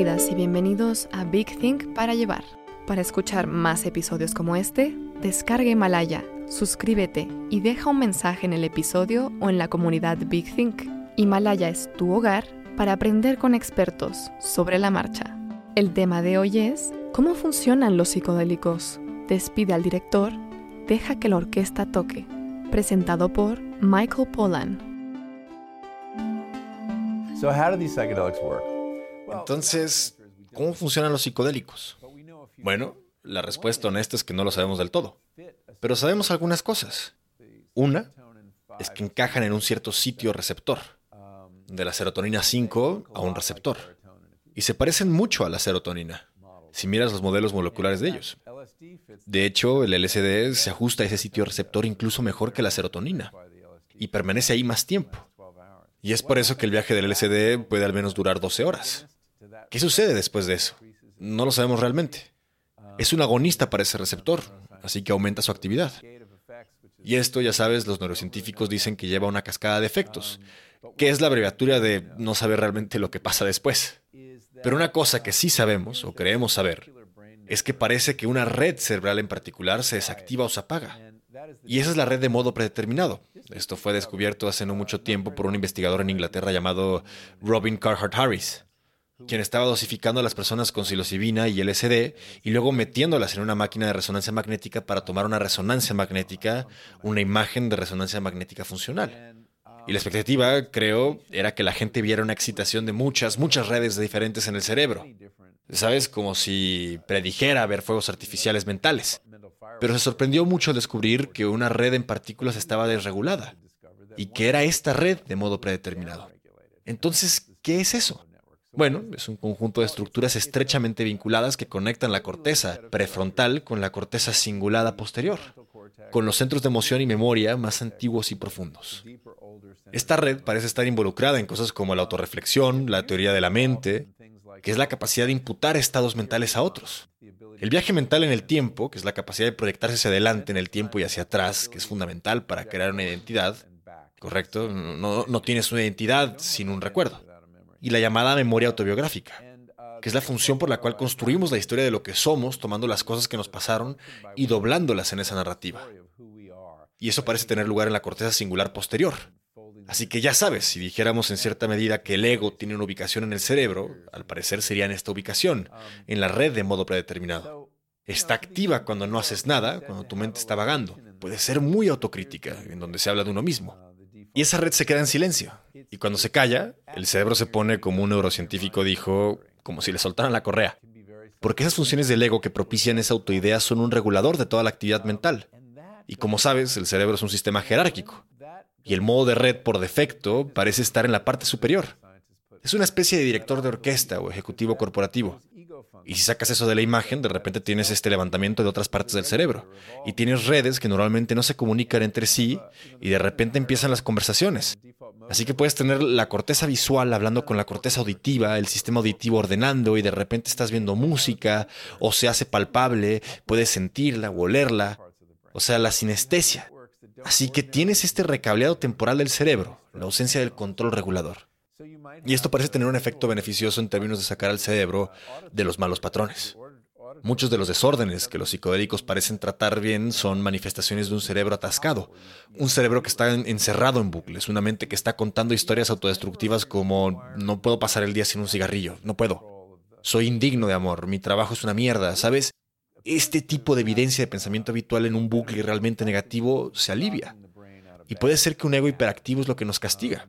Y bienvenidos a Big Think para llevar. Para escuchar más episodios como este, descarga Himalaya, suscríbete y deja un mensaje en el episodio o en la comunidad Big Think. Himalaya es tu hogar para aprender con expertos sobre la marcha. El tema de hoy es ¿Cómo funcionan los psicodélicos? Despide al director, deja que la orquesta toque. Presentado por Michael Pollan. So how do these psychedelics work? Entonces, ¿cómo funcionan los psicodélicos? Bueno, la respuesta honesta es que no lo sabemos del todo, pero sabemos algunas cosas. Una es que encajan en un cierto sitio receptor, de la serotonina 5 a un receptor, y se parecen mucho a la serotonina, si miras los modelos moleculares de ellos. De hecho, el LSD se ajusta a ese sitio receptor incluso mejor que la serotonina, y permanece ahí más tiempo. Y es por eso que el viaje del LSD puede al menos durar 12 horas. ¿Qué sucede después de eso? No lo sabemos realmente. Es un agonista para ese receptor, así que aumenta su actividad. Y esto, ya sabes, los neurocientíficos dicen que lleva una cascada de efectos, que es la abreviatura de no saber realmente lo que pasa después. Pero una cosa que sí sabemos, o creemos saber, es que parece que una red cerebral en particular se desactiva o se apaga. Y esa es la red de modo predeterminado. Esto fue descubierto hace no mucho tiempo por un investigador en Inglaterra llamado Robin Carhart Harris quien estaba dosificando a las personas con psilocibina y LSD y luego metiéndolas en una máquina de resonancia magnética para tomar una resonancia magnética, una imagen de resonancia magnética funcional. Y la expectativa, creo, era que la gente viera una excitación de muchas, muchas redes diferentes en el cerebro. ¿Sabes? Como si predijera ver fuegos artificiales mentales. Pero se sorprendió mucho al descubrir que una red en partículas estaba desregulada y que era esta red de modo predeterminado. Entonces, ¿qué es eso? Bueno, es un conjunto de estructuras estrechamente vinculadas que conectan la corteza prefrontal con la corteza cingulada posterior, con los centros de emoción y memoria más antiguos y profundos. Esta red parece estar involucrada en cosas como la autorreflexión, la teoría de la mente, que es la capacidad de imputar estados mentales a otros. El viaje mental en el tiempo, que es la capacidad de proyectarse hacia adelante en el tiempo y hacia atrás, que es fundamental para crear una identidad, ¿correcto? No, no tienes una identidad sin un recuerdo y la llamada memoria autobiográfica, que es la función por la cual construimos la historia de lo que somos, tomando las cosas que nos pasaron y doblándolas en esa narrativa. Y eso parece tener lugar en la corteza singular posterior. Así que ya sabes, si dijéramos en cierta medida que el ego tiene una ubicación en el cerebro, al parecer sería en esta ubicación, en la red de modo predeterminado. Está activa cuando no haces nada, cuando tu mente está vagando. Puede ser muy autocrítica, en donde se habla de uno mismo. Y esa red se queda en silencio. Y cuando se calla, el cerebro se pone, como un neurocientífico dijo, como si le soltaran la correa. Porque esas funciones del ego que propician esa autoidea son un regulador de toda la actividad mental. Y como sabes, el cerebro es un sistema jerárquico. Y el modo de red por defecto parece estar en la parte superior. Es una especie de director de orquesta o ejecutivo corporativo. Y si sacas eso de la imagen, de repente tienes este levantamiento de otras partes del cerebro. Y tienes redes que normalmente no se comunican entre sí y de repente empiezan las conversaciones. Así que puedes tener la corteza visual hablando con la corteza auditiva, el sistema auditivo ordenando y de repente estás viendo música o se hace palpable, puedes sentirla o olerla. O sea, la sinestesia. Así que tienes este recableado temporal del cerebro, la ausencia del control regulador. Y esto parece tener un efecto beneficioso en términos de sacar al cerebro de los malos patrones. Muchos de los desórdenes que los psicodélicos parecen tratar bien son manifestaciones de un cerebro atascado, un cerebro que está encerrado en bucles, una mente que está contando historias autodestructivas como no puedo pasar el día sin un cigarrillo, no puedo. Soy indigno de amor, mi trabajo es una mierda, ¿sabes? Este tipo de evidencia de pensamiento habitual en un bucle realmente negativo se alivia. Y puede ser que un ego hiperactivo es lo que nos castiga.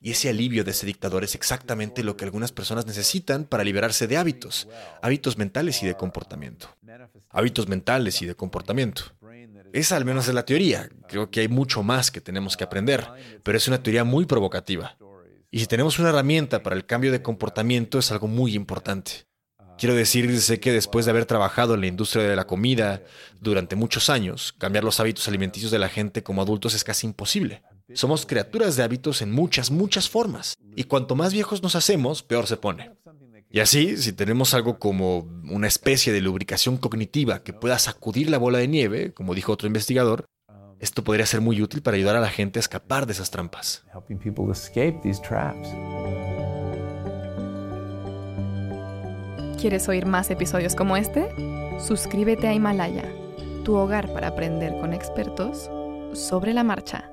Y ese alivio de ese dictador es exactamente lo que algunas personas necesitan para liberarse de hábitos, hábitos mentales y de comportamiento. Hábitos mentales y de comportamiento. Esa al menos es la teoría. Creo que hay mucho más que tenemos que aprender, pero es una teoría muy provocativa. Y si tenemos una herramienta para el cambio de comportamiento es algo muy importante. Quiero decir, sé que después de haber trabajado en la industria de la comida durante muchos años, cambiar los hábitos alimenticios de la gente como adultos es casi imposible. Somos criaturas de hábitos en muchas, muchas formas. Y cuanto más viejos nos hacemos, peor se pone. Y así, si tenemos algo como una especie de lubricación cognitiva que pueda sacudir la bola de nieve, como dijo otro investigador, esto podría ser muy útil para ayudar a la gente a escapar de esas trampas. ¿Quieres oír más episodios como este? Suscríbete a Himalaya, tu hogar para aprender con expertos sobre la marcha.